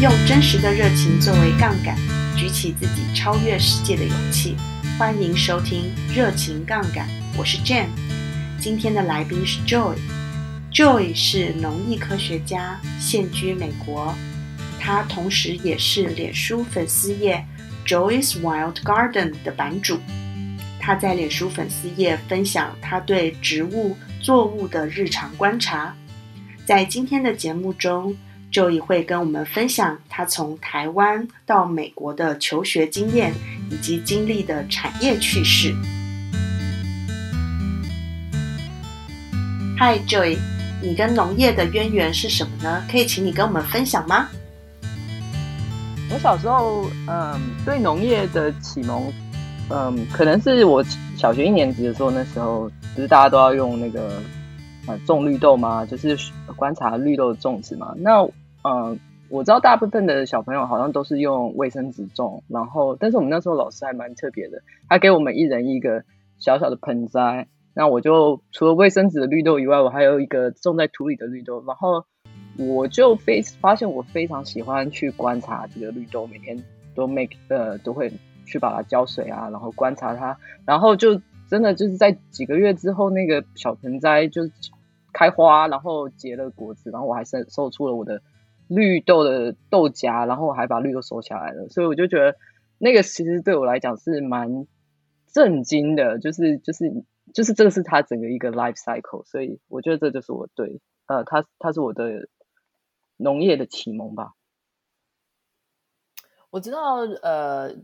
用真实的热情作为杠杆，举起自己超越世界的勇气。欢迎收听《热情杠杆》，我是 Jen。今天的来宾是 Joy。Joy 是农艺科学家，现居美国。他同时也是脸书粉丝页 Joy's Wild Garden 的版主。他在脸书粉丝页分享他对植物作物的日常观察。在今天的节目中，Joy 会跟我们分享他从台湾到美国的求学经验以及经历的产业趣事。Hi Joy，你跟农业的渊源是什么呢？可以请你跟我们分享吗？我小时候，嗯，对农业的启蒙，嗯，可能是我小学一年级的时候，那时候不是大家都要用那个。种绿豆吗？就是观察绿豆的种植嘛。那嗯，我知道大部分的小朋友好像都是用卫生纸种，然后但是我们那时候老师还蛮特别的，他给我们一人一个小小的盆栽。那我就除了卫生纸的绿豆以外，我还有一个种在土里的绿豆。然后我就非发现我非常喜欢去观察这个绿豆，每天都 make 呃都会去把它浇水啊，然后观察它，然后就真的就是在几个月之后，那个小盆栽就。开花，然后结了果子，然后我还收收出了我的绿豆的豆荚，然后我还把绿豆收下来了，所以我就觉得那个其实对我来讲是蛮震惊的，就是就是就是这个是他整个一个 life cycle，所以我觉得这就是我对呃他他是我的农业的启蒙吧。我知道呃。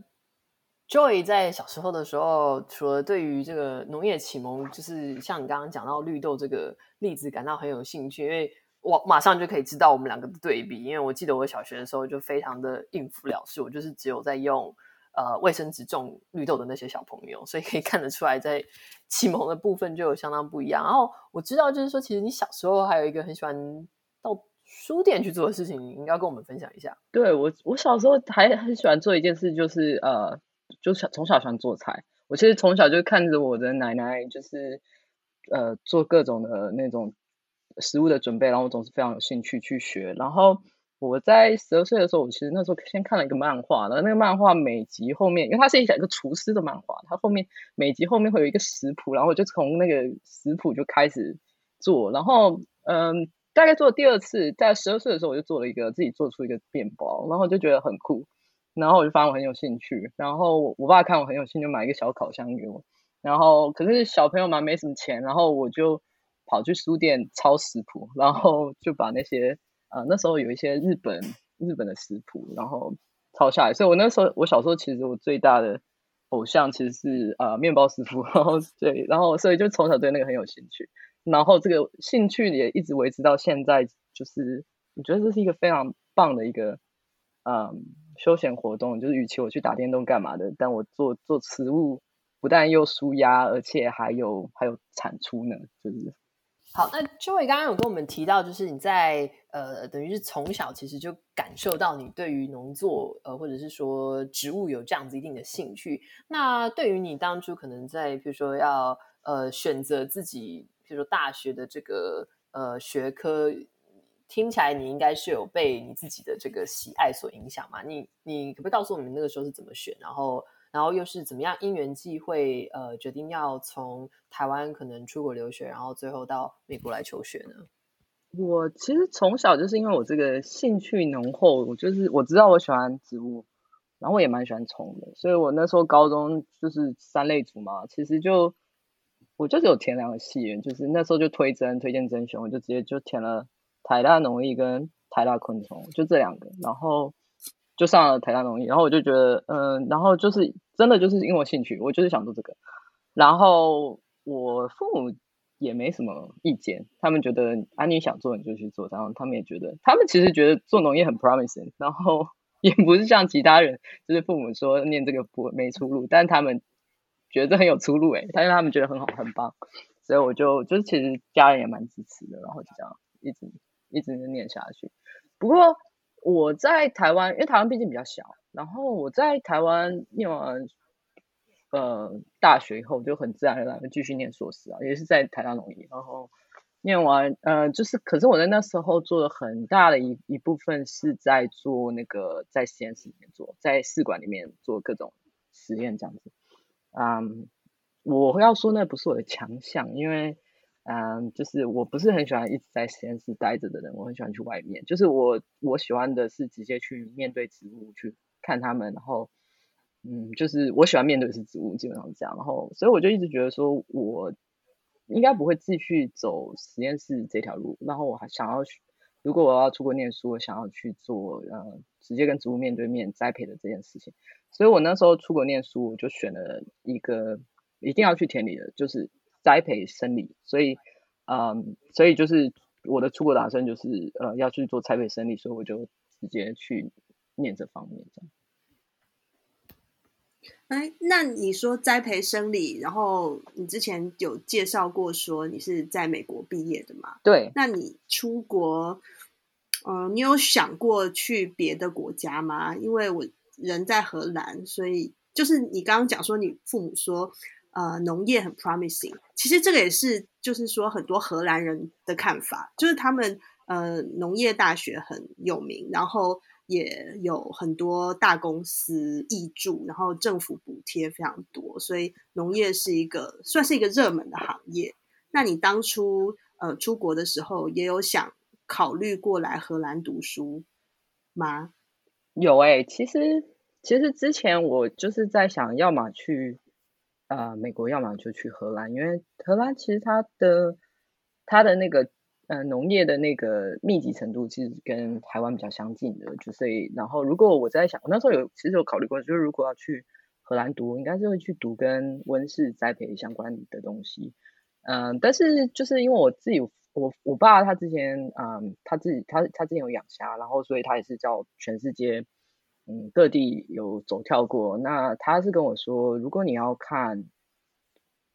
Joy 在小时候的时候，除了对于这个农业启蒙，就是像你刚刚讲到绿豆这个例子感到很有兴趣，因为我马上就可以知道我们两个的对比。因为我记得我小学的时候就非常的应付了事，我就是只有在用呃卫生纸种绿豆的那些小朋友，所以可以看得出来在 启蒙的部分就有相当不一样。然后我知道就是说，其实你小时候还有一个很喜欢到书店去做的事情，你应该跟我们分享一下。对，我，我小时候还很喜欢做一件事，就是呃。就小从小喜欢做菜，我其实从小就看着我的奶奶，就是呃做各种的那种食物的准备，然后我总是非常有兴趣去学。然后我在十二岁的时候，我其实那时候先看了一个漫画，然后那个漫画每集后面，因为它是一个厨师的漫画，它后面每集后面会有一个食谱，然后我就从那个食谱就开始做。然后嗯，大概做了第二次，在十二岁的时候，我就做了一个自己做出一个面包，然后就觉得很酷。然后我就发现我很有兴趣，然后我爸看我很有兴趣，就买一个小烤箱给我。然后可是小朋友嘛，没什么钱，然后我就跑去书店抄食谱，然后就把那些呃那时候有一些日本日本的食谱，然后抄下来。所以我那时候我小时候其实我最大的偶像其实是呃面包师傅，然后对，然后所以就从小对那个很有兴趣，然后这个兴趣也一直维持到现在，就是我觉得这是一个非常棒的一个嗯。休闲活动就是，与其我去打电动干嘛的，但我做做食物，不但又舒压，而且还有还有产出呢，就是。好，那 Joy 刚刚有跟我们提到，就是你在呃，等于是从小其实就感受到你对于农作呃，或者是说植物有这样子一定的兴趣。那对于你当初可能在，比如说要呃选择自己，比如说大学的这个呃学科。听起来你应该是有被你自己的这个喜爱所影响嘛？你你可不可以告诉我们那个时候是怎么选？然后然后又是怎么样因缘际会呃决定要从台湾可能出国留学，然后最后到美国来求学呢？我其实从小就是因为我这个兴趣浓厚，我就是我知道我喜欢植物，然后我也蛮喜欢虫的，所以我那时候高中就是三类组嘛，其实就我就是有填两个系，就是那时候就推甄推荐甄选，我就直接就填了。台大农艺跟台大昆虫就这两个，然后就上了台大农艺，然后我就觉得，嗯，然后就是真的就是因为我兴趣，我就是想做这个，然后我父母也没什么意见，他们觉得啊你想做你就去做，然后他们也觉得，他们其实觉得做农业很 promising，然后 也不是像其他人，就是父母说念这个不没出路，但他们觉得很有出路诶，但是他们觉得很好很棒，所以我就就是其实家人也蛮支持的，然后就这样一直。一直念下去。不过我在台湾，因为台湾毕竟比较小，然后我在台湾念完呃大学以后，就很自然而然的继续念硕士啊，也是在台大农艺。然后念完，呃，就是，可是我在那时候做了很大的一一部分是在做那个在实验室里面做，在试管里面做各种实验这样子。嗯，我要说那不是我的强项，因为，嗯，就是我不是很喜欢一直在实验室待着的人，我很喜欢去外面。就是我我喜欢的是直接去面对植物，去看他们，然后，嗯，就是我喜欢面对的是植物，基本上是这样。然后，所以我就一直觉得说我。应该不会继续走实验室这条路，然后我还想要，如果我要出国念书，我想要去做呃直接跟植物面对面栽培的这件事情，所以我那时候出国念书，我就选了一个一定要去田里的，就是栽培生理，所以嗯，所以就是我的出国打算就是呃要去做栽培生理，所以我就直接去念这方面这样。哎，那你说栽培生理，然后你之前有介绍过说你是在美国毕业的嘛？对。那你出国，嗯、呃，你有想过去别的国家吗？因为我人在荷兰，所以就是你刚刚讲说你父母说，呃，农业很 promising，其实这个也是就是说很多荷兰人的看法，就是他们呃农业大学很有名，然后。也有很多大公司挹注，然后政府补贴非常多，所以农业是一个算是一个热门的行业。那你当初呃出国的时候，也有想考虑过来荷兰读书吗？有哎、其实其实之前我就是在想，要么去呃美国，要么就去荷兰，因为荷兰其实它的它的那个。呃，农业的那个密集程度其实跟台湾比较相近的，就所以，然后如果我在想，我那时候有其实有考虑过，就是如果要去荷兰读，应该是会去读跟温室栽培相关的东西。嗯、但是就是因为我自己，我我爸他之前，嗯，他自己他他之前有养虾，然后所以他也是叫全世界，嗯，各地有走跳过。那他是跟我说，如果你要看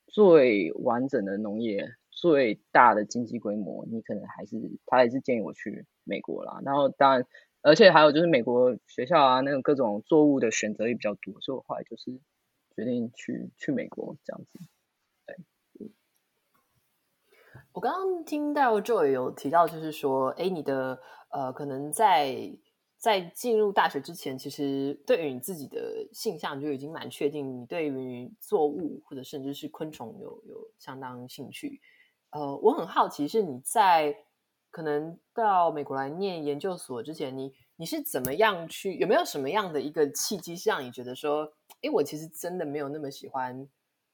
最完整的农业。最大的经济规模，你可能还是他还是建议我去美国啦。然后当然，而且还有就是美国学校啊，那种各种作物的选择也比较多，所以我后来就是决定去去美国这样子。对，我刚刚听到 Joy 有提到，就是说，哎，你的呃，可能在在进入大学之前，其实对于你自己的性向就已经蛮确定，你对于作物或者甚至是昆虫有有相当兴趣。呃，我很好奇，是你在可能到美国来念研究所之前，你你是怎么样去？有没有什么样的一个契机，是让你觉得说，诶，我其实真的没有那么喜欢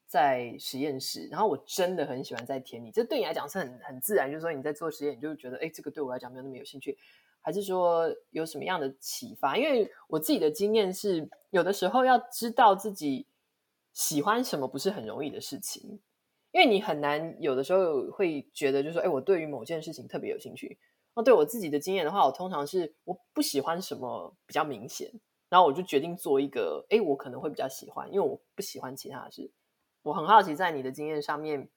在实验室，然后我真的很喜欢在田里。这对你来讲是很很自然，就是说你在做实验，你就觉得，诶，这个对我来讲没有那么有兴趣，还是说有什么样的启发？因为我自己的经验是，有的时候要知道自己喜欢什么，不是很容易的事情。因为你很难有的时候会觉得，就是说，哎，我对于某件事情特别有兴趣。那对我自己的经验的话，我通常是我不喜欢什么比较明显，然后我就决定做一个，哎，我可能会比较喜欢，因为我不喜欢其他的事。我很好奇，在你的经验上面，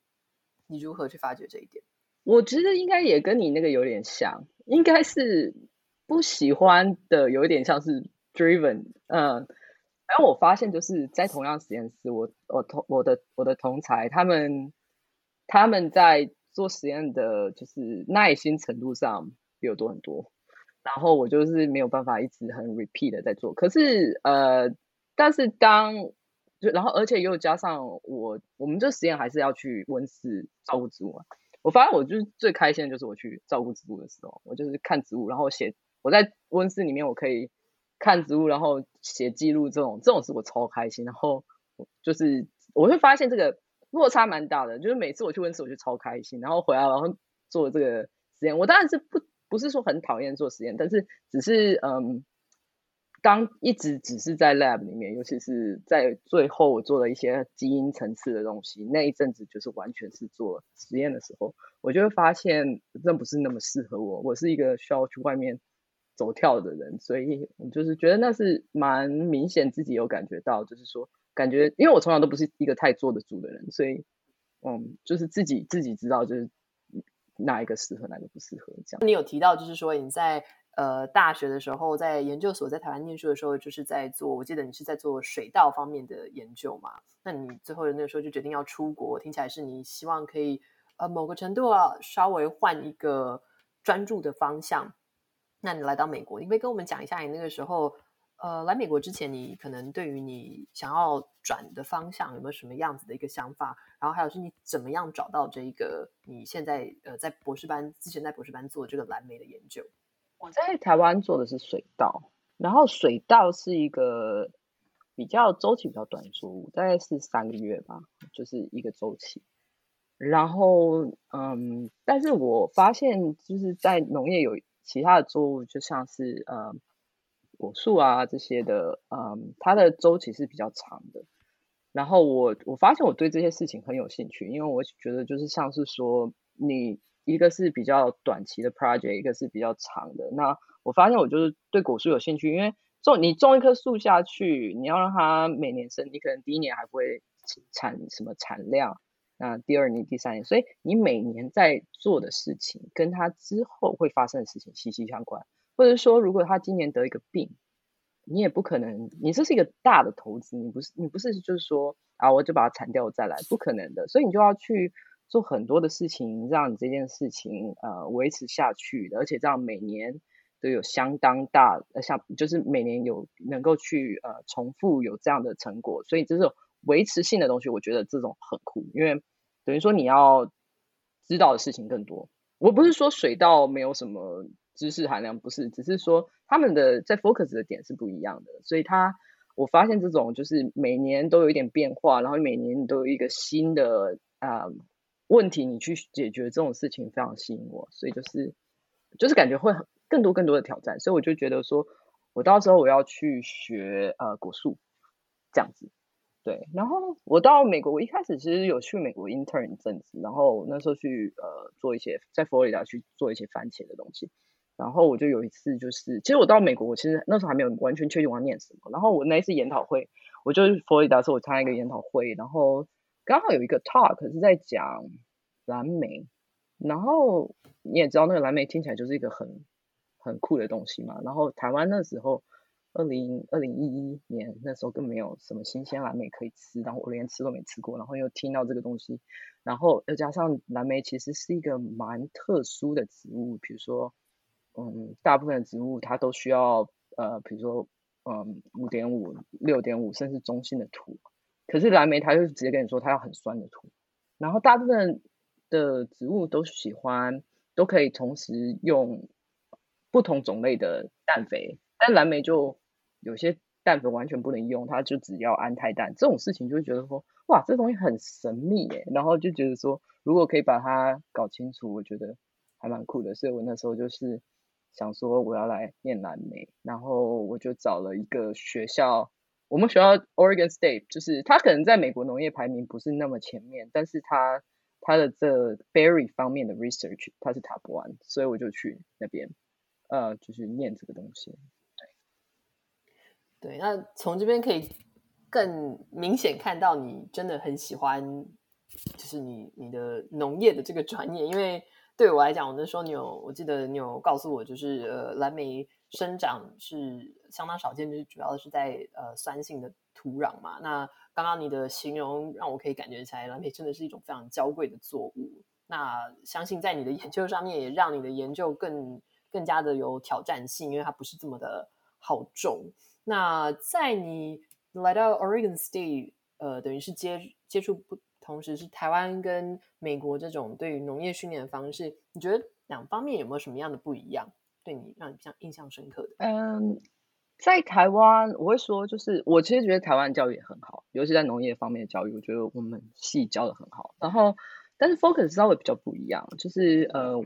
你如何去发掘这一点？我觉得应该也跟你那个有点像，应该是不喜欢的，有一点像是 driven，嗯。然后我发现，就是在同样实验室，我我同我的我的同才，他们他们在做实验的，就是耐心程度上比我多很多。然后我就是没有办法一直很 repeat 的在做。可是呃，但是当就然后而且又加上我我们这实验还是要去温室照顾植物嘛。我发现我就是最开心的就是我去照顾植物的时候，我就是看植物，然后写我在温室里面我可以。看植物，然后写记录，这种这种事我超开心。然后就是我会发现这个落差蛮大的，就是每次我去温室，我就超开心。然后回来，然后做这个实验，我当然是不不是说很讨厌做实验，但是只是嗯，当一直只是在 lab 里面，尤其是在最后我做了一些基因层次的东西，那一阵子就是完全是做实验的时候，我就会发现这不是那么适合我。我是一个需要去外面。走跳的人，所以我就是觉得那是蛮明显，自己有感觉到，就是说感觉，因为我从小都不是一个太坐得住的人，所以嗯，就是自己自己知道，就是哪一个适合，哪个不适合这样。你有提到，就是说你在呃大学的时候，在研究所在台湾念书的时候，就是在做，我记得你是在做水稻方面的研究嘛？那你最后的那个时候就决定要出国，听起来是你希望可以呃某个程度啊，稍微换一个专注的方向。那你来到美国，你可以跟我们讲一下你那个时候，呃，来美国之前，你可能对于你想要转的方向有没有什么样子的一个想法？然后还有是你怎么样找到这一个你现在呃在博士班之前在博士班做这个蓝莓的研究？我在台湾做的是水稻，然后水稻是一个比较周期比较短的作物，大概是三个月吧，就是一个周期。然后嗯，但是我发现就是在农业有。其他的作物就像是呃果树啊这些的，嗯，它的周期是比较长的。然后我我发现我对这些事情很有兴趣，因为我觉得就是像是说，你一个是比较短期的 project，一个是比较长的。那我发现我就是对果树有兴趣，因为种你种一棵树下去，你要让它每年生，你可能第一年还不会产什么产量。那第二年、第三年，所以你每年在做的事情，跟他之后会发生的事情息息相关。或者说，如果他今年得一个病，你也不可能，你这是一个大的投资，你不是，你不是就是说啊，我就把它铲掉我再来，不可能的。所以你就要去做很多的事情，让你这件事情呃维持下去，而且这样每年都有相当大，呃，像就是每年有能够去呃重复有这样的成果，所以这种维持性的东西，我觉得这种很酷，因为。等于说你要知道的事情更多。我不是说水稻没有什么知识含量，不是，只是说他们的在 focus 的点是不一样的。所以他我发现这种就是每年都有一点变化，然后每年都有一个新的啊、呃、问题，你去解决这种事情非常吸引我。所以就是就是感觉会更多更多的挑战。所以我就觉得说我到时候我要去学呃果树这样子。对，然后我到美国，我一开始其实有去美国 intern 一阵子，然后那时候去呃做一些在佛罗里达去做一些番茄的东西，然后我就有一次就是，其实我到美国，我其实那时候还没有完全确定我要念什么，然后我那一次研讨会，我就佛罗里达的时候我参加一个研讨会，然后刚好有一个 talk 是在讲蓝莓，然后你也知道那个蓝莓听起来就是一个很很酷的东西嘛，然后台湾那时候。二零二零一一年那时候更没有什么新鲜蓝莓可以吃，然后我连吃都没吃过，然后又听到这个东西，然后又加上蓝莓其实是一个蛮特殊的植物，比如说，嗯，大部分的植物它都需要呃，比如说，嗯，五点五、六点五甚至中性的土，可是蓝莓它就直接跟你说它要很酸的土，然后大部分的植物都喜欢，都可以同时用不同种类的氮肥，但蓝莓就有些氮粉完全不能用，它就只要安泰氮。这种事情就会觉得说，哇，这东西很神秘耶。然后就觉得说，如果可以把它搞清楚，我觉得还蛮酷的。所以我那时候就是想说，我要来念蓝莓。然后我就找了一个学校，我们学校 Oregon State，就是它可能在美国农业排名不是那么前面，但是它它的这 berry 方面的 research 它是 top one，所以我就去那边，呃，就是念这个东西。对，那从这边可以更明显看到你真的很喜欢，就是你你的农业的这个专业。因为对我来讲，我那时候你有，我记得你有告诉我，就是呃，蓝莓生长是相当少见，就是主要是在呃酸性的土壤嘛。那刚刚你的形容让我可以感觉起来，蓝莓真的是一种非常娇贵的作物。那相信在你的研究上面，也让你的研究更更加的有挑战性，因为它不是这么的好种。那在你来到 Oregon State，呃，等于是接接触不同时是台湾跟美国这种对于农业训练的方式，你觉得两方面有没有什么样的不一样？对你让你比较印象深刻的？嗯，在台湾我会说，就是我其实觉得台湾教育也很好，尤其在农业方面的教育，我觉得我们系教的很好。然后，但是 focus 稍微比较不一样，就是呃，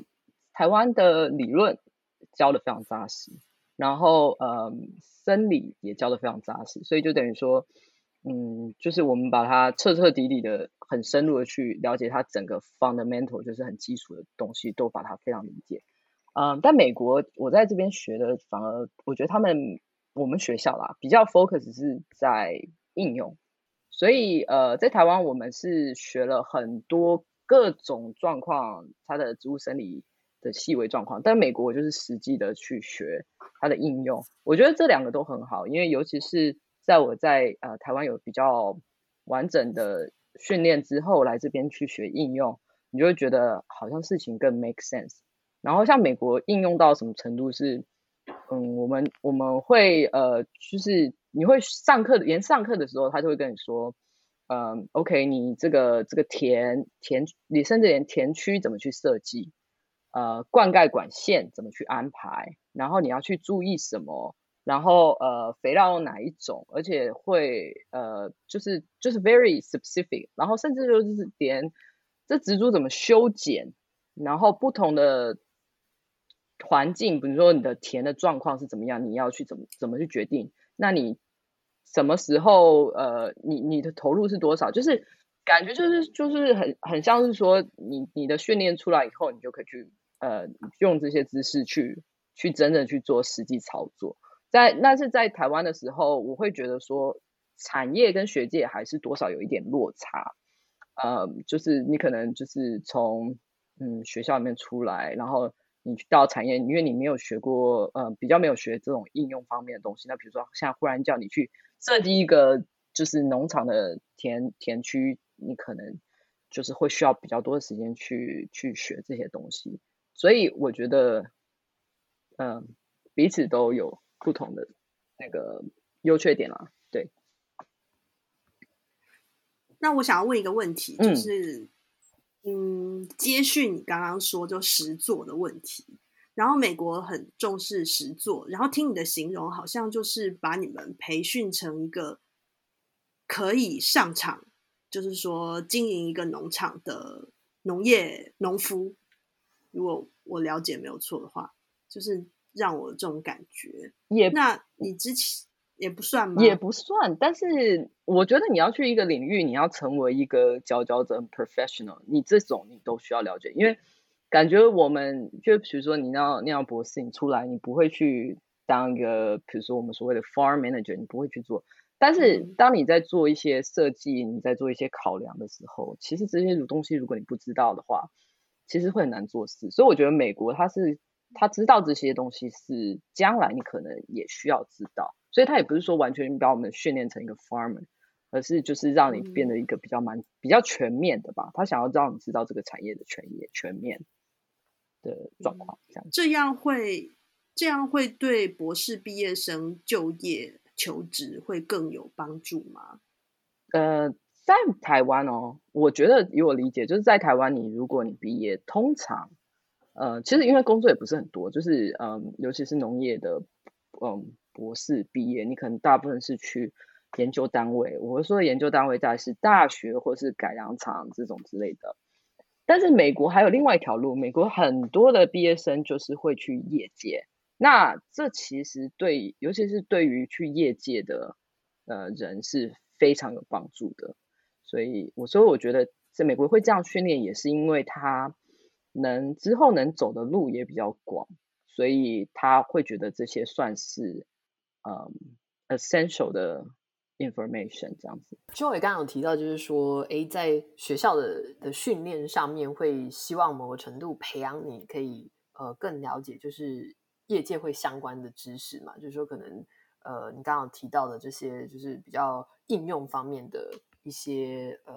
台湾的理论教的非常扎实。然后，呃，生理也教得非常扎实，所以就等于说，嗯，就是我们把它彻彻底底的、很深入的去了解它整个 fundamental，就是很基础的东西，都把它非常理解。嗯，但美国我在这边学的，反而我觉得他们我们学校啦比较 focus 是在应用，所以呃，在台湾我们是学了很多各种状况，它的植物生理。的细微状况，但美国我就是实际的去学它的应用，我觉得这两个都很好，因为尤其是在我在呃台湾有比较完整的训练之后，来这边去学应用，你就会觉得好像事情更 make sense。然后像美国应用到什么程度是，嗯，我们我们会呃，就是你会上课，连上课的时候，他就会跟你说，嗯，OK，你这个这个田田，你甚至连田区怎么去设计，呃，灌溉管线怎么去安排，然后你要去注意什么。然后呃，肥料用哪一种，而且会呃，就是就是 very specific，然后甚至就是连这植株怎么修剪，然后不同的环境，比如说你的田的状况是怎么样，你要去怎么怎么去决定，那你什么时候呃，你你的投入是多少，就是感觉就是就是很很像是说你你的训练出来以后，你就可以去呃用这些知识去去真正去做实际操作。在那是在台湾的时候，我会觉得说，产业跟学界还是多少有一点落差，呃，就是你可能就是从嗯学校里面出来，然后你去到产业，因为你没有学过，呃，比较没有学这种应用方面的东西。那比如说，现在忽然叫你去设计一个就是农场的田田区，你可能就是会需要比较多的时间去去学这些东西。所以我觉得，嗯、呃，彼此都有。不同的那个优缺点啦，对。那我想要问一个问题，就是，嗯，嗯，接续你刚刚说就实作的问题。然后美国很重视实作，然后听你的形容，好像就是把你们培训成一个可以上场，就是说经营一个农场的农业农夫。如果我了解没有错的话，就是。让我这种感觉也，那你之前也不算吗？也不算，但是我觉得你要去一个领域，你要成为一个佼佼者 professional，你这种你都需要了解，因为感觉我们就比如说你要那样博士，你出来你不会去当一个，比如说我们所谓的 farm manager，你不会去做。但是当你在做一些设计，你在做一些考量的时候，其实这些东西如果你不知道的话，其实会很难做事。所以我觉得美国它是。他知道这些东西是将来你可能也需要知道，所以他也不是说完全把我们训练成一个 farmer，而是就是让你变得一个比较蛮比较全面的吧。他想要让你知道这个产业的全业全面的状况，这样。这样会这样会对博士毕业生就业求职会更有帮助吗？呃，在台湾哦，我觉得以我理解，就是在台湾，你如果你毕业，通常。呃，其实因为工作也不是很多，就是嗯，尤其是农业的，嗯，博士毕业，你可能大部分是去研究单位。我说的研究单位大概是大学或是改良厂这种之类的。但是美国还有另外一条路，美国很多的毕业生就是会去业界。那这其实对，尤其是对于去业界的呃人是非常有帮助的。所以我说，我觉得在美国会这样训练，也是因为他。能之后能走的路也比较广，所以他会觉得这些算是嗯 essential 的 information 这样子。就我刚刚有提到，就是说，哎，在学校的的训练上面，会希望某个程度培养你可以呃更了解，就是业界会相关的知识嘛。就是说，可能呃你刚刚提到的这些，就是比较应用方面的一些呃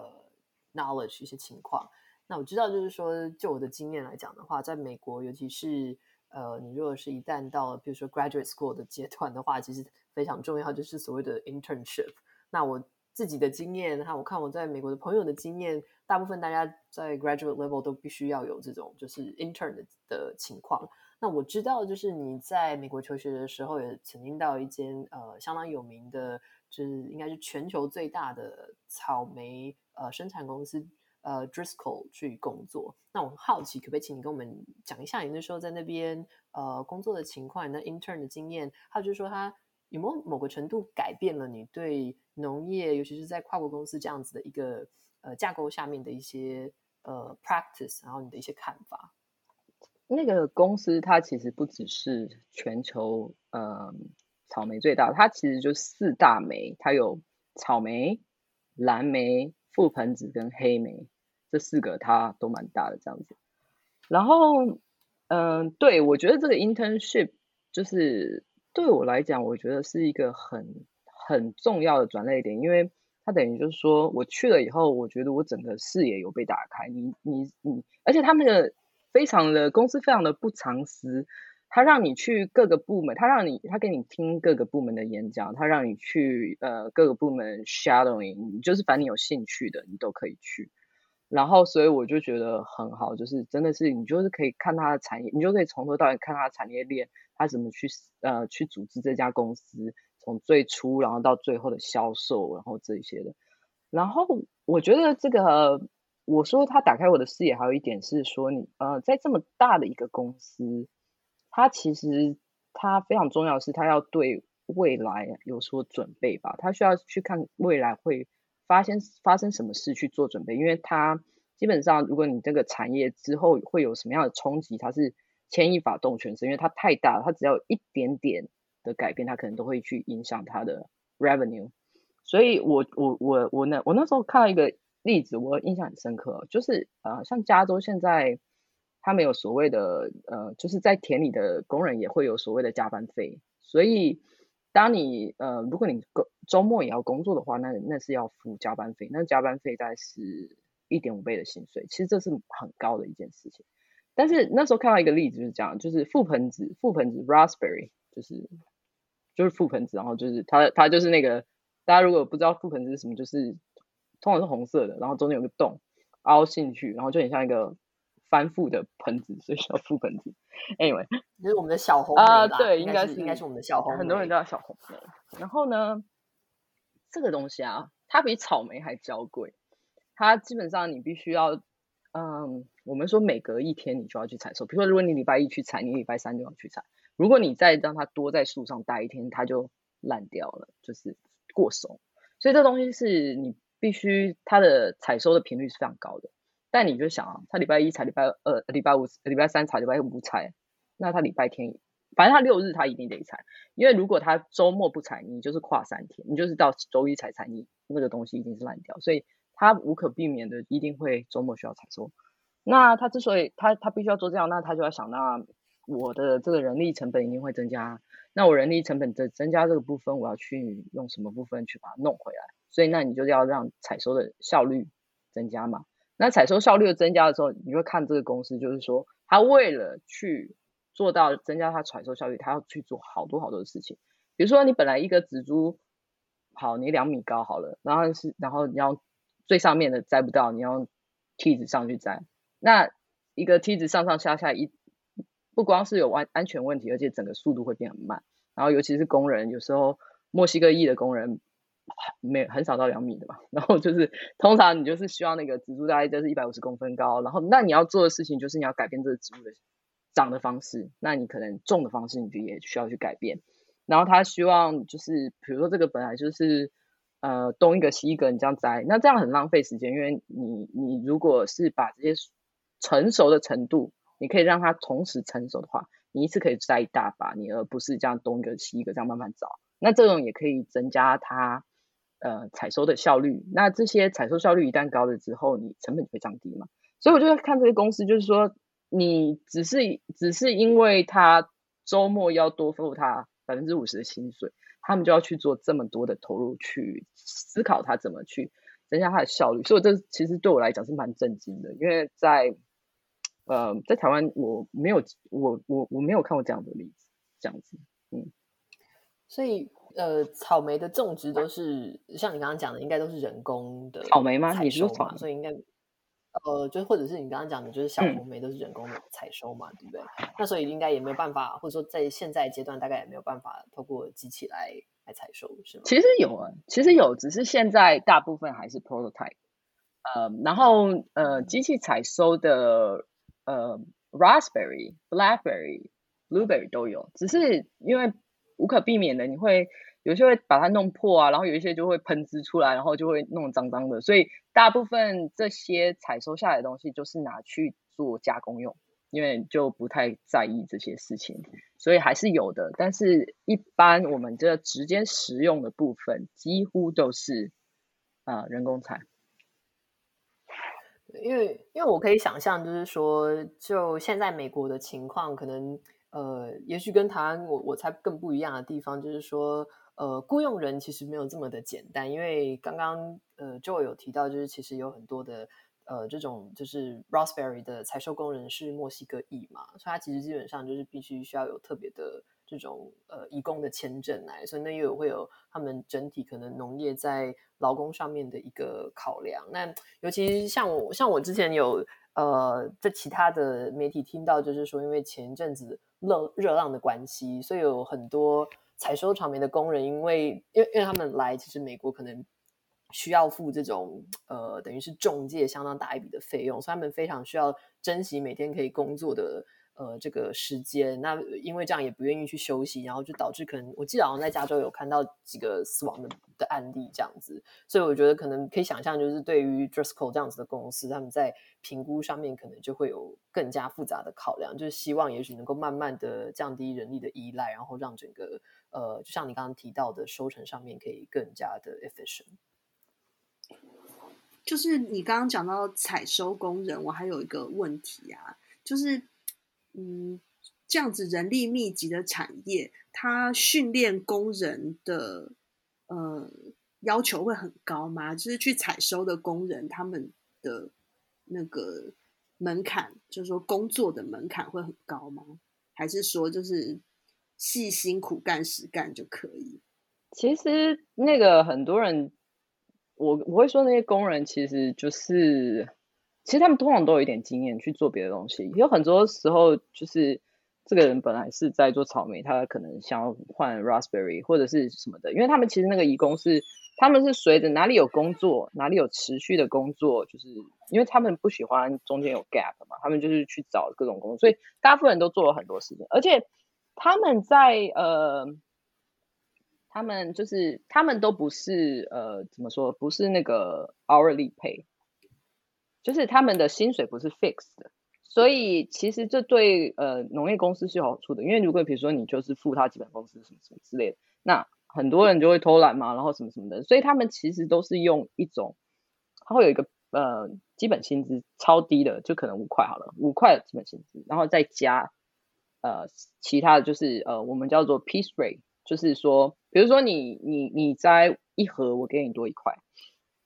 knowledge 一些情况。那我知道，就是说，就我的经验来讲的话，在美国，尤其是呃，你如果是一旦到比如说 graduate school 的阶段的话，其实非常重要，就是所谓的 internship。那我自己的经验，哈，我看我在美国的朋友的经验，大部分大家在 graduate level 都必须要有这种就是 intern 的的情况。那我知道，就是你在美国求学的时候，也曾经到一间呃相当有名的，就是应该是全球最大的草莓呃生产公司。呃，Driscoll 去工作，那我很好奇，可不可以请你跟我们讲一下你那时候在那边呃工作的情况，那 intern 的经验，还有就是说他有没有某个程度改变了你对农业，尤其是在跨国公司这样子的一个呃架构下面的一些呃 practice，然后你的一些看法？那个公司它其实不只是全球呃草莓最大，它其实就四大莓，它有草莓、蓝莓、覆盆子跟黑莓。这四个它都蛮大的这样子，然后，嗯、对，我觉得这个 internship 就是对我来讲，我觉得是一个很很重要的转捩点，因为它等于就是说我去了以后，我觉得我整个视野有被打开。你你你，而且他们的非常的公司非常的不藏私，他让你去各个部门，他让你他给你听各个部门的演讲，他让你去呃各个部门 shadowing，就是凡你有兴趣的，你都可以去。然后，所以我就觉得很好，就是真的是你就是可以看他的产业，你就可以从头到尾看他的产业链，他怎么去呃去组织这家公司，从最初然后到最后的销售，然后这些的。然后我觉得这个，我说他打开我的视野，还有一点是说你呃在这么大的一个公司，他其实他非常重要的是他要对未来有所准备吧，他需要去看未来会。发生发生什么事去做准备，因为它基本上，如果你这个产业之后会有什么样的冲击，它是牵一发动全身，因为它太大了，它只要一点点的改变，它可能都会去影响它的 revenue。所以我我我我那我那时候看到一个例子，我印象很深刻，就是呃，像加州现在他们有所谓的呃，就是在田里的工人也会有所谓的加班费，所以。当你呃，如果你周末也要工作的话，那那是要付加班费，那加班费大概是一点五倍的薪水，其实这是很高的一件事情。但是那时候看到一个例子就是这样，就是覆盆子，覆盆子 raspberry 就是就是覆盆子，然后就是它它就是那个大家如果不知道覆盆子是什么，就是通常是红色的，然后中间有个洞凹进去，然后就很像一个。翻覆的盆子，所以叫覆盆子。Anyway，就是我们的小红莓啊，对，应该是应该是我们的小红莓，很多人都叫小红莓。然后呢，这个东西啊，它比草莓还娇贵。它基本上你必须要，嗯，我们说每隔一天你就要去采收。比如说，如果你礼拜一去采，你礼拜三就要去采。如果你再让它多在树上待一天，它就烂掉了，就是过熟。所以这东西是你必须它的采收的频率是非常高的。但你就想啊，他礼拜一采，礼拜二、礼拜五、礼拜三采，礼拜五不采，那他礼拜天，反正他六日他一定得采，因为如果他周末不采，你就是跨三天，你就是到周一才采，你那个东西一定是烂掉，所以他无可避免的一定会周末需要采收。那他之所以他他必须要做这样，那他就要想，那我的这个人力成本一定会增加，那我人力成本的增加这个部分，我要去用什么部分去把它弄回来？所以那你就要让采收的效率增加嘛。那采收效率的增加的时候，你会看这个公司，就是说，他为了去做到增加它采收效率，他要去做好多好多的事情。比如说，你本来一个植株好，你两米高好了，然后是，然后你要最上面的摘不到，你要梯子上去摘。那一个梯子上上下下一，不光是有安安全问题，而且整个速度会变很慢。然后尤其是工人，有时候墨西哥裔的工人。没很少到两米的嘛，然后就是通常你就是希望那个植株大概就是一百五十公分高，然后那你要做的事情就是你要改变这个植物的长的方式，那你可能种的方式你就也需要去改变。然后他希望就是比如说这个本来就是呃东一个西一个你这样摘，那这样很浪费时间，因为你你如果是把这些成熟的程度，你可以让它同时成熟的话，你一次可以摘一大把，你而不是这样东一个西一个这样慢慢找，那这种也可以增加它。呃，采收的效率，那这些采收效率一旦高了之后，你成本就会降低嘛。所以我就在看这些公司，就是说，你只是只是因为他周末要多付他百分之五十的薪水，他们就要去做这么多的投入，去思考他怎么去增加他的效率。所以这其实对我来讲是蛮震惊的，因为在呃在台湾我没有我我我没有看过这样的例子，这样子，嗯，所以。呃，草莓的种植都是像你刚刚讲的，应该都是人工的草莓吗？你说草莓，所以应该呃，就或者是你刚刚讲的，就是小红莓都是人工的采收嘛，嗯、对不对？那所以应该也没有办法，或者说在现在阶段，大概也没有办法透过机器来来采收，是吗？其实有啊，其实有，只是现在大部分还是 prototype。呃，然后呃，机器采收的呃，raspberry、blackberry、blueberry 都有，只是因为无可避免的，你会。有些会把它弄破啊，然后有一些就会喷汁出来，然后就会弄脏脏的。所以大部分这些采收下来的东西，就是拿去做加工用，因为就不太在意这些事情，所以还是有的。但是一般我们这直接食用的部分，几乎都是啊、人工采。因为因为我可以想象，就是说，就现在美国的情况，可能呃，也许跟台湾我我猜更不一样的地方，就是说。呃，雇佣人其实没有这么的简单，因为刚刚呃 Joy 有提到，就是其实有很多的呃这种就是 Raspberry 的采收工人是墨西哥裔嘛，所以他其实基本上就是必须需要有特别的。这种呃移工的签证来，所以那又有会有他们整体可能农业在劳工上面的一个考量。那尤其像我像我之前有呃在其他的媒体听到，就是说因为前一阵子热热浪的关系，所以有很多采收草莓的工人，因为因为因为他们来，其实美国可能需要付这种呃等于是中介相当大一笔的费用，所以他们非常需要珍惜每天可以工作的。呃，这个时间，那因为这样也不愿意去休息，然后就导致可能，我记得好像在加州有看到几个死亡的的案例这样子，所以我觉得可能可以想象，就是对于 Driscoll 这样子的公司，他们在评估上面可能就会有更加复杂的考量，就是希望也许能够慢慢的降低人力的依赖，然后让整个呃，就像你刚刚提到的收成上面可以更加的 efficient。就是你刚刚讲到采收工人，我还有一个问题啊，就是。嗯，这样子人力密集的产业，它训练工人的呃要求会很高吗？就是去采收的工人，他们的那个门槛，就是说工作的门槛会很高吗？还是说就是细心苦干实干就可以？其实那个很多人，我我会说那些工人其实就是。其实他们通常都有一点经验去做别的东西，有很多时候就是这个人本来是在做草莓，他可能想要换 raspberry 或者是什么的，因为他们其实那个移工是他们是随着哪里有工作，哪里有持续的工作，就是因为他们不喜欢中间有 gap 嘛，他们就是去找各种工作，所以大部分人都做了很多事情，而且他们在呃，他们就是他们都不是呃怎么说，不是那个 hourly pay。就是他们的薪水不是 fixed 的，所以其实这对呃农业公司是有好处的，因为如果比如说你就是付他基本工资什么什么之类的，那很多人就会偷懒嘛，然后什么什么的，所以他们其实都是用一种，他会有一个呃基本薪资超低的，就可能五块好了，五块的基本薪资，然后再加呃其他的就是呃我们叫做 piece rate，就是说比如说你你你摘一盒，我给你多一块。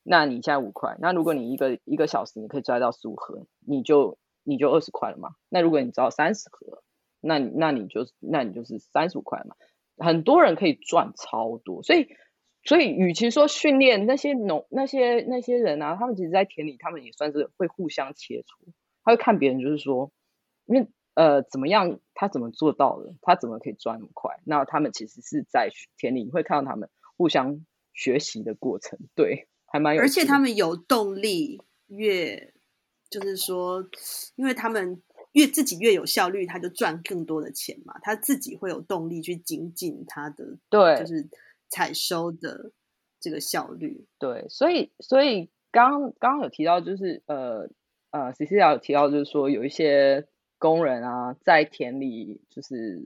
那你现在五块，那如果你一个一个小时你可以摘到十五盒，你就你就二十块了嘛。那如果你摘到三十盒，那你那你就那你就是三十五块嘛。很多人可以赚超多，所以所以与其说训练那些农那些那些人啊，他们其实在田里，他们也算是会互相切磋，他会看别人，就是说，因为呃怎么样，他怎么做到的，他怎么可以赚那么快？那他们其实是在田里，你会看到他们互相学习的过程，对。还蛮有，而且他们有动力，越就是说，因为他们越自己越有效率，他就赚更多的钱嘛。他自己会有动力去精进他的，对，就是采收的这个效率。对，所以所以刚刚刚有提到，就是呃呃，Cecilia 有提到，就是说有一些工人啊，在田里就是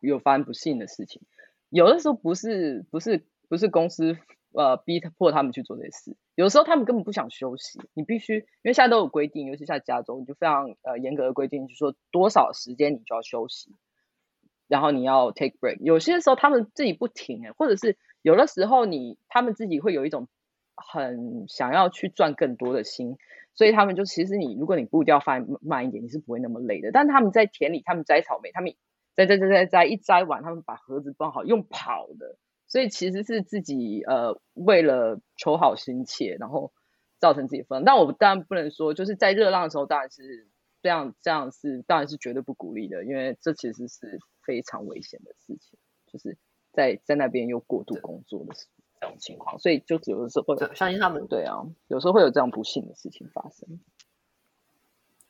有发生不幸的事情，有的时候不是不是不是公司。呃，逼迫他们去做这些事，有时候他们根本不想休息。你必须，因为现在都有规定，尤其在加州，你就非常呃严格的规定，就说多少时间你就要休息，然后你要 take break。有些时候他们自己不停，或者是有的时候你他们自己会有一种很想要去赚更多的心，所以他们就其实你如果你步调放慢一点，你是不会那么累的。但他们在田里，他们摘草莓，他们摘摘摘摘摘一摘完，他们把盒子装好，用跑的。所以其实是自己呃为了求好心切，然后造成自己分。但我当然不能说，就是在热浪的时候，当然是这样，这样是当然是绝对不鼓励的，因为这其实是非常危险的事情，就是在在那边又过度工作的这种情况。所以就有的时候会相信他们，对啊，有时候会有这样不幸的事情发生。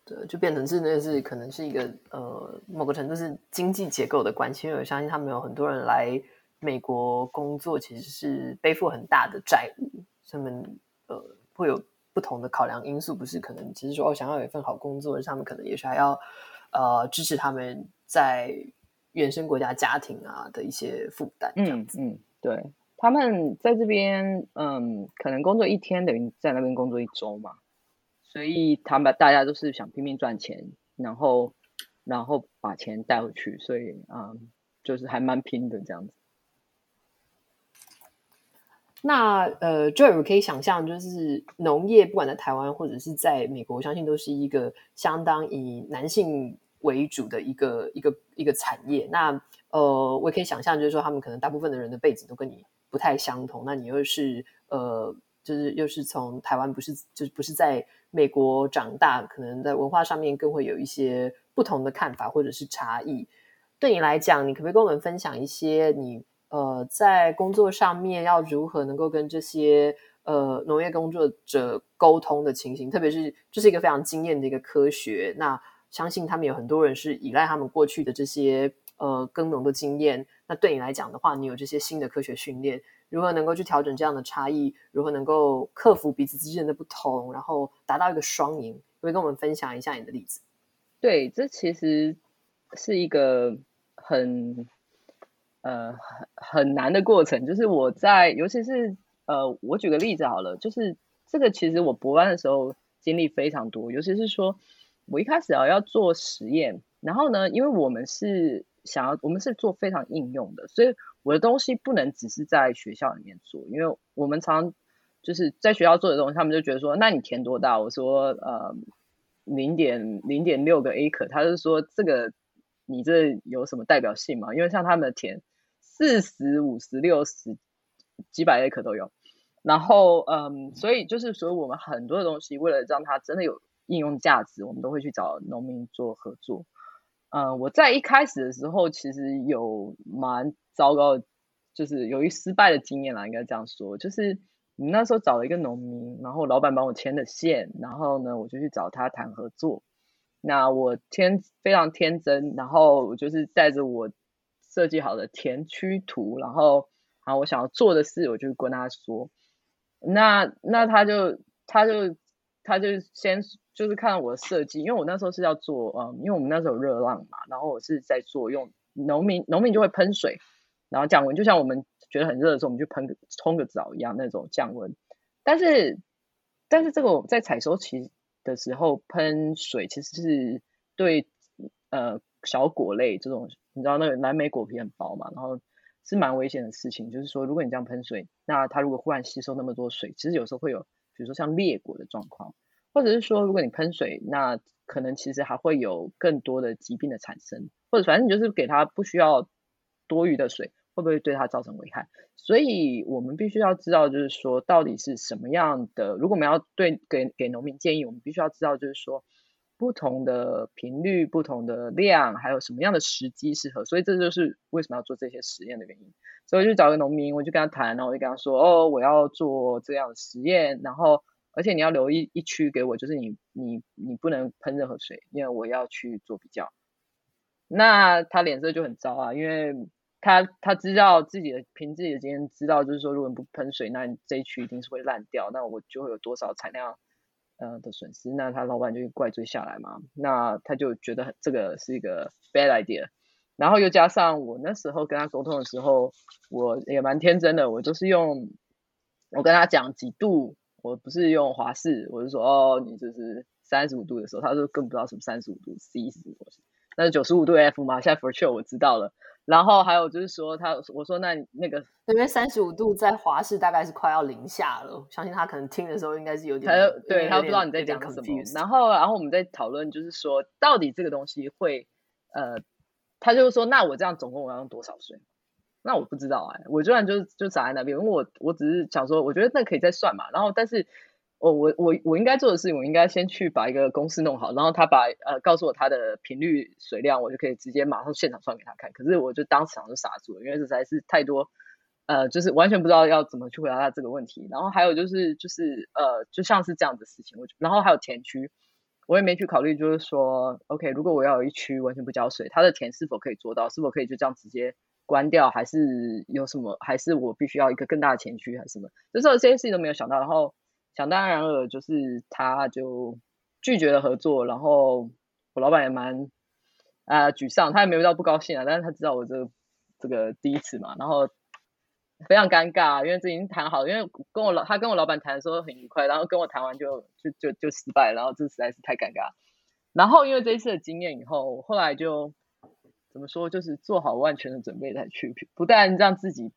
对，就变成是那是可能是一个呃某个程度是经济结构的关系，因为我相信他们有很多人来。美国工作其实是背负很大的债务，他们呃会有不同的考量因素，不是可能只是说哦想要有一份好工作，他们可能也是还要呃支持他们在原生国家家庭啊的一些负担这样子。嗯，嗯，对，他们在这边嗯可能工作一天等于在那边工作一周嘛，所以他们大家都是想拼命赚钱，然后然后把钱带回去，所以嗯就是还蛮拼的这样子。那呃，Joy，我可以想象，就是农业不管在台湾或者是在美国，我相信都是一个相当以男性为主的一个一个一个产业。那呃，我也可以想象，就是说他们可能大部分的人的背景都跟你不太相同。那你又是呃，就是又是从台湾，不是就是不是在美国长大，可能在文化上面更会有一些不同的看法或者是差异。对你来讲，你可不可以跟我们分享一些你？呃，在工作上面要如何能够跟这些呃农业工作者沟通的情形，特别是这、是一个非常经验的一个科学。那相信他们有很多人是依赖他们过去的这些呃耕农的经验。那对你来讲的话，你有这些新的科学训练，如何能够去调整这样的差异？如何能够克服彼此之间的不同，然后达到一个双赢？可以跟我们分享一下你的例子？对，这其实是一个很。呃，很难的过程，就是我在，尤其是呃，我举个例子好了，就是这个其实我博班的时候经历非常多，尤其是说我一开始啊要做实验，然后呢，因为我们是想要，我们是做非常应用的，所以我的东西不能只是在学校里面做，因为我们常就是在学校做的东西，他们就觉得说，那你填多大？我说呃，零点零点六个 acre，他就说这个你这有什么代表性吗？因为像他们的田。四十五十六十几百 acre 都有，然后嗯，所以就是所以我们很多的东西，为了让它真的有应用价值，我们都会去找农民做合作。嗯，我在一开始的时候其实有蛮糟糕，就是由于失败的经验啦，应该这样说，就是我那时候找了一个农民，然后老板帮我牵的线，然后呢，我就去找他谈合作。那我天非常天真，然后我就是带着我。设计好的田区图，然后，然后我想要做的事，我就跟他说，那那他就他就他就先就是看我的设计，因为我那时候是要做，嗯，因为我们那时候有热浪嘛，然后我是在做用农民农民就会喷水，然后降温，就像我们觉得很热的时候，我们就喷个冲个澡一样那种降温，但是但是这个我在采收期的时候喷水其实是对呃小果类这种。你知道那个蓝莓果皮很薄嘛，然后是蛮危险的事情。就是说，如果你这样喷水，那它如果忽然吸收那么多水，其实有时候会有，比如说像裂果的状况，或者是说，如果你喷水，那可能其实还会有更多的疾病的产生，或者反正你就是给它不需要多余的水，会不会对它造成危害？所以我们必须要知道，就是说到底是什么样的。如果我们要对给给农民建议，我们必须要知道，就是说。不同的频率、不同的量，还有什么样的时机适合，所以这就是为什么要做这些实验的原因。所以我就找个农民，我就跟他谈，然后我就跟他说：“哦，我要做这样的实验，然后而且你要留一一区给我，就是你你你不能喷任何水，因为我要去做比较。”那他脸色就很糟啊，因为他他知道自己的凭自己的经验知道，就是说如果你不喷水，那你这一区一定是会烂掉，那我就会有多少产量。呃的损失，那他老板就怪罪下来嘛，那他就觉得这个是一个 bad idea，然后又加上我那时候跟他沟通的时候，我也蛮天真的，我就是用我跟他讲几度，我不是用华氏，我就说哦，你这是三十五度的时候，他说更不知道什么三十五度 C 是什么，那是九十五度 F 吗？现在 for sure 我知道了。然后还有就是说，他我说那那个因为三十五度在华氏大概是快要零下了，相信他可能听的时候应该是有点，他就对他不知道你在讲什么。然后然后我们在讨论就是说，到底这个东西会呃，他就说那我这样总共我要用多少水？那我不知道哎，我居然就就砸在那边，因为我我只是想说，我觉得那可以再算嘛。然后但是。我我我我应该做的事情，我应该先去把一个公式弄好，然后他把呃告诉我他的频率水量，我就可以直接马上现场算给他看。可是我就当场就傻住了，因为实在是太多，呃，就是完全不知道要怎么去回答他这个问题。然后还有就是就是呃，就像是这样的事情，我然后还有田区，我也没去考虑，就是说，OK，如果我要有一区完全不浇水，他的田是否可以做到？是否可以就这样直接关掉？还是有什么？还是我必须要一个更大的前区？还是什么？就是这些事情都没有想到，然后。想当然尔，就是他就拒绝了合作，然后我老板也蛮啊、沮丧，他也没有到不高兴啊，但是他知道我这个、这个第一次嘛，然后非常尴尬，因为这已经谈好，因为跟我老他跟我老板谈的时候很愉快，然后跟我谈完就就就就失败，然后这实在是太尴尬。然后因为这一次的经验以后，后来就怎么说，就是做好万全的准备再去，不但让自己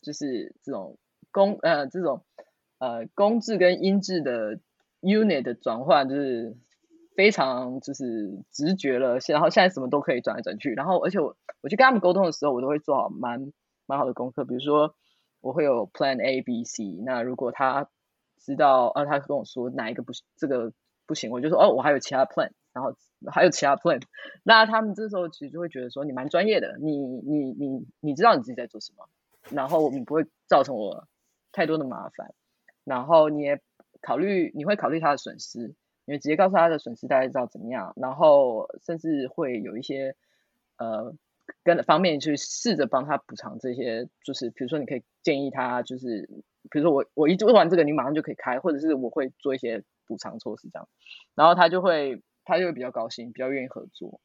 就是这种。公呃这种呃公制跟英制的 unit 的转换，就是非常就是直觉了。然后现在什么都可以转来转去。然后而且我我去跟他们沟通的时候，我都会做好蛮蛮好的功课。比如说我会有 Plan A、B、C。那如果他知道，呃，他跟我说哪一个不，这个不行，我就说哦，我还有其他 plan。然后还有其他 plan，那他们这时候其实就会觉得说你蛮专业的，你你你你知道你自己在做什么，然后你不会造成我太多的麻烦，然后你也考虑你会考虑他的损失，你会直接告诉他的损失大概知道怎么样，然后甚至会有一些呃跟方面去试着帮他补偿这些，就是比如说你可以建议他就是比如说我我一做完这个你马上就可以开，或者是我会做一些补偿措施这样，然后他就会。他就会比较高兴，比较愿意合作，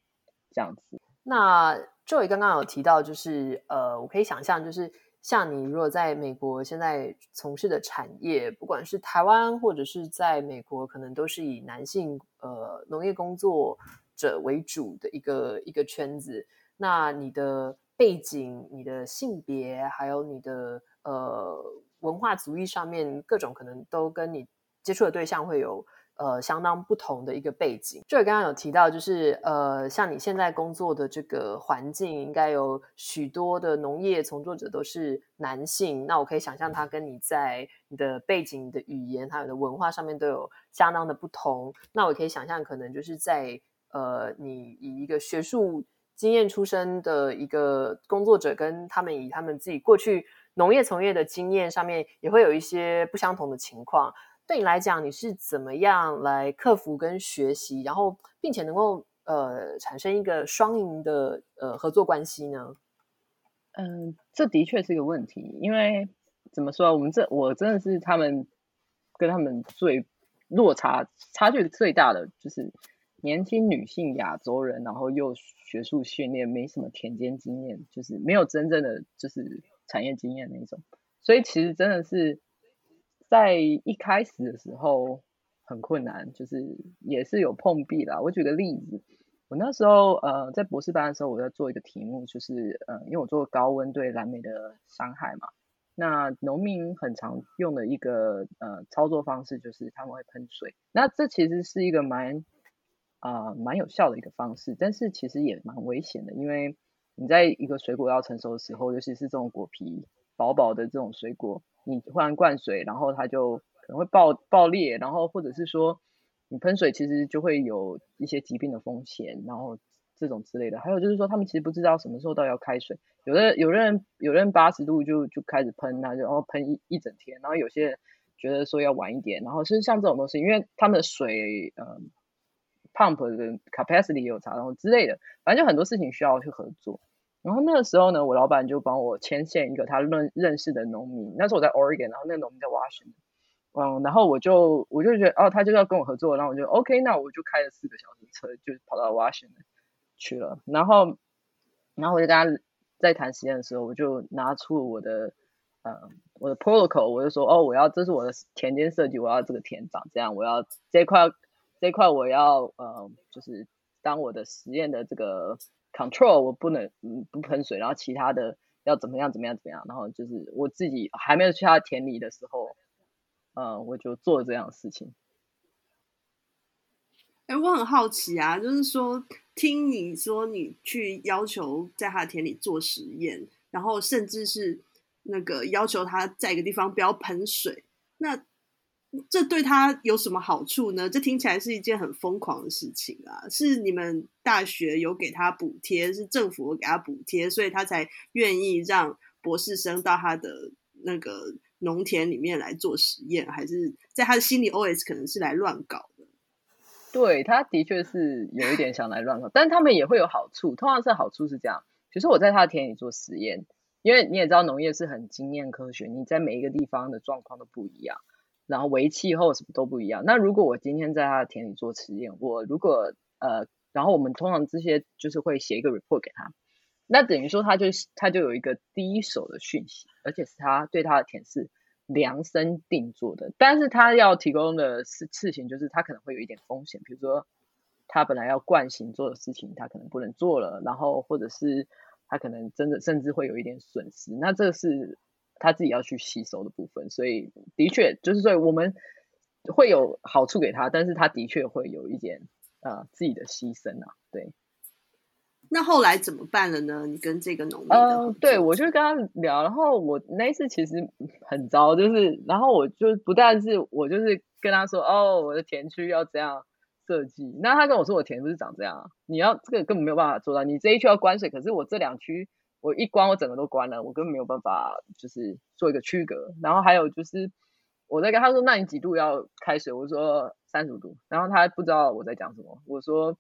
这样子。那 Joy 刚刚有提到，就是呃，我可以想象，就是像你如果在美国现在从事的产业，不管是台湾或者是在美国，可能都是以男性呃农业工作者为主的一个一个圈子。那你的背景、你的性别，还有你的呃文化族裔上面各种，可能都跟你接触的对象会有。呃，相当不同的一个背景。就刚刚有提到，就是呃，像你现在工作的这个环境，应该有许多的农业从作者都是男性。那我可以想象，他跟你在你的背景、你的语言还有你的文化上面都有相当的不同。那我可以想象，可能就是在呃，你以一个学术经验出身的一个工作者，跟他们以他们自己过去农业从业的经验上面，也会有一些不相同的情况。对你来讲，你是怎么样来克服跟学习，然后并且能够呃产生一个双赢的呃合作关系呢？嗯，这的确是一个问题，因为怎么说，我们这我真的是他们跟他们最落差差距最大的，就是年轻女性亚洲人，然后又学术训练，没什么田间经验，就是没有真正的就是产业经验那种，所以其实真的是。在一开始的时候很困难，就是也是有碰壁啦。我举个例子，我那时候呃在博士班的时候，我在做一个题目，就是呃因为我做高温对蓝莓的伤害嘛，那农民很常用的一个呃操作方式就是他们会喷水，那这其实是一个蛮啊、蛮有效的一个方式，但是其实也蛮危险的，因为你在一个水果要成熟的时候，尤其是这种果皮薄薄的这种水果。你忽然灌水，然后它就可能会爆爆裂，然后或者是说你喷水，其实就会有一些疾病的风险，然后这种之类的。还有就是说，他们其实不知道什么时候到要开水，有的有的人有的人八十度就就开始喷，那就然后喷一一整天，然后有些人觉得说要晚一点，然后其实像这种东西，因为他们的水嗯 pump 的 capacity 也有差，然后之类的，反正就很多事情需要去合作。然后那个时候呢，我老板就帮我牵线一个他认认识的农民。那时候我在 Oregon，然后那个农民在 Washington。嗯，然后我就我就觉得哦，他就要跟我合作，然后我就 OK，那我就开了四个小时车，就跑到 Washington 去了。然后，然后我就跟他在谈实验的时候，我就拿出我的呃我的 protocol，我就说哦，我要这是我的田间设计，我要这个田长这样，我要这块这块我要呃就是当我的实验的这个。Control 我不能不喷水，然后其他的要怎么样怎么样怎么样，然后就是我自己还没有去他田里的时候，嗯，我就做这样的事情。哎，我很好奇啊，就是说听你说你去要求在他的田里做实验，然后甚至是那个要求他在一个地方不要喷水，那。这对他有什么好处呢？这听起来是一件很疯狂的事情啊！是你们大学有给他补贴，是政府给他补贴，所以他才愿意让博士生到他的那个农田里面来做实验，还是在他的心里 OS 可能是来乱搞的？对，他的确是有一点想来乱搞，但他们也会有好处。通常是好处是这样，其实我在他的田里做实验，因为你也知道农业是很经验科学，你在每一个地方的状况都不一样。然后为气候什么都不一样。那如果我今天在他的田里做实验，我如果呃，然后我们通常这些就是会写一个 report 给他，那等于说他就他就有一个第一手的讯息，而且是他对他的田是量身定做的。但是他要提供的事事情就是他可能会有一点风险，比如说他本来要惯行做的事情，他可能不能做了，然后或者是他可能真的甚至会有一点损失。那这是他自己要去吸收的部分，所以的确就是所以我们会有好处给他，但是他的确会有一点啊、呃、自己的牺牲啊，对。那后来怎么办了呢？你跟这个农民？嗯，对，我就跟他聊，然后我那一次其实很糟，就是然后我就不但是我就是跟他说，哦，我的田区要这样设计，那他跟我说我田不是长这样，你要这个根本没有办法做到，你这一区要关水，可是我这两区我一关我整个都关了，我根本没有办法就是做一个区隔，然后还有就是我在跟他说，那你几度要开水？我说三十五度，然后他不知道我在讲什么，我说。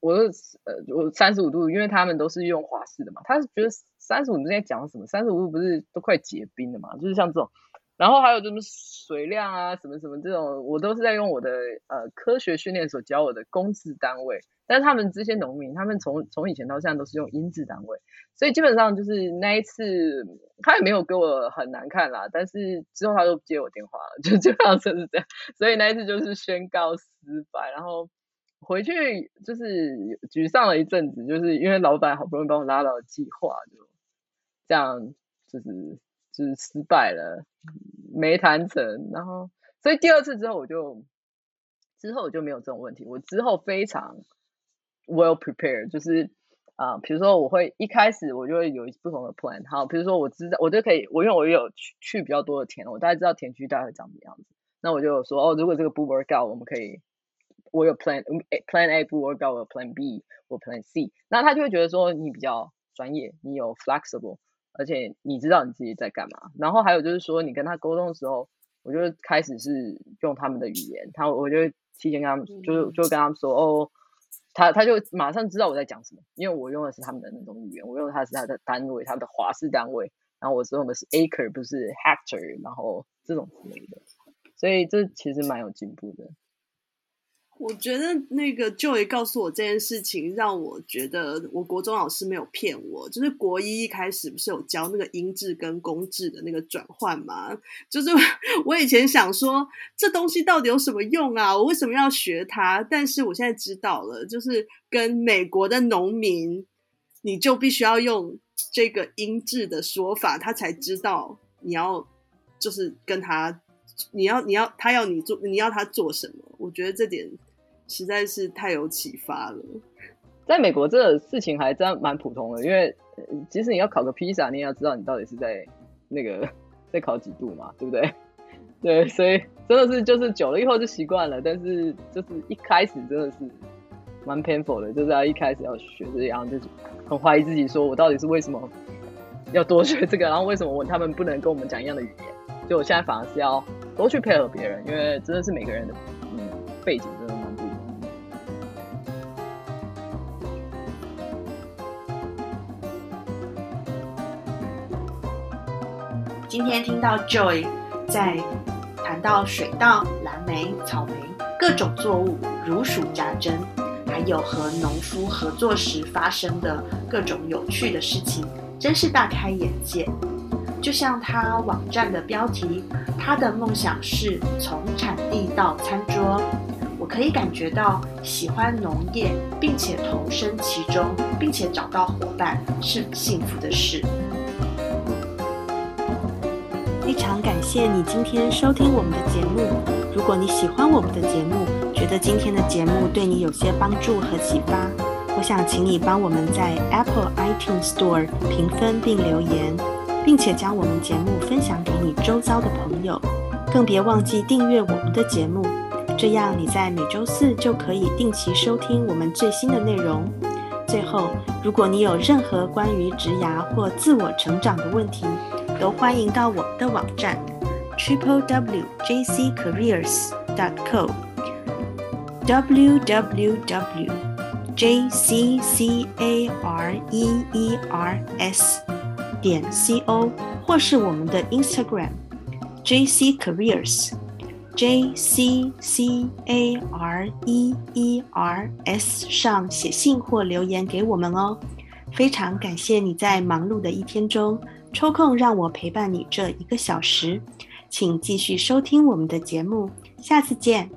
我呃，我三十五度，因为他们都是用华氏的嘛，他是觉得三十五度在讲什么？三十五度不是都快结冰了嘛？就是像这种，然后还有什么水量啊，什么什么这种，我都是在用我的呃科学训练所教我的公制单位。但他们这些农民，他们从从以前到现在都是用英制单位，所以基本上就是那一次他也没有给我很难看啦，但是之后他就不接我电话了，就基本上就是这样。所以那一次就是宣告失败，然后。回去就是沮丧了一阵子，就是因为老板好不容易帮我拉到计划，就这样就是就是失败了，没谈成。然后，所以第二次之后我就之后我就没有这种问题。我之后非常 well prepared，就是啊、呃，比如说我会一开始我就会有不同的 plan。好，比如说我知道我就可以，我因为我有去去比较多的田，我大概知道田区大概会长什么样子。那我就说哦，如果这个不 work out，我们可以。我有 plan plan A 不 work out，我有 plan B，我 plan C，那他就会觉得说你比较专业，你有 flexible，而且你知道你自己在干嘛。然后还有就是说，你跟他沟通的时候，我就开始是用他们的语言，他我就提前跟他们，就是就跟他们说哦，他他就马上知道我在讲什么，因为我用的是他们的那种语言，我用的他是他的单位，他的华氏单位，然后我是用的是 acre，不是 hectare，然后这种之类的，所以这其实蛮有进步的。我觉得那个 Joy 告诉我这件事情，让我觉得我国中老师没有骗我。就是国一一开始不是有教那个音质跟公制的那个转换吗？就是 我以前想说这东西到底有什么用啊？我为什么要学它？但是我现在知道了，就是跟美国的农民，你就必须要用这个音质的说法，他才知道你要就是跟他，你要你要他要你做，你要他做什么？我觉得这点。实在是太有启发了。在美国，这个事情还真蛮普通的，因为即使你要烤个披萨，你也要知道你到底是在那个 在烤几度嘛，对不对？对，所以真的是就是久了以后就习惯了，但是就是一开始真的是蛮 painful 的，就是要一开始要学这样，就是很怀疑自己，说我到底是为什么要多学这个，然后为什么我他们不能跟我们讲一样的语言？就我现在反而是要多去配合别人，因为真的是每个人的嗯背景真的。今天听到 Joy 在谈到水稻、蓝莓、草莓各种作物如数家珍，还有和农夫合作时发生的各种有趣的事情，真是大开眼界。就像他网站的标题，他的梦想是从产地到餐桌。我可以感觉到喜欢农业，并且投身其中，并且找到伙伴是幸福的事。非常感谢你今天收听我们的节目。如果你喜欢我们的节目，觉得今天的节目对你有些帮助和启发，我想请你帮我们在 Apple iTunes Store 评分并留言，并且将我们节目分享给你周遭的朋友。更别忘记订阅我们的节目，这样你在每周四就可以定期收听我们最新的内容。最后，如果你有任何关于职涯或自我成长的问题，都欢迎到我们的网站 triple w j c careers dot co w w w j c c a r e e r s 点 c o 或是我们的 Instagram j c careers j c c a r e e r s 上写信或留言给我们哦。非常感谢你在忙碌的一天中。抽空让我陪伴你这一个小时，请继续收听我们的节目，下次见。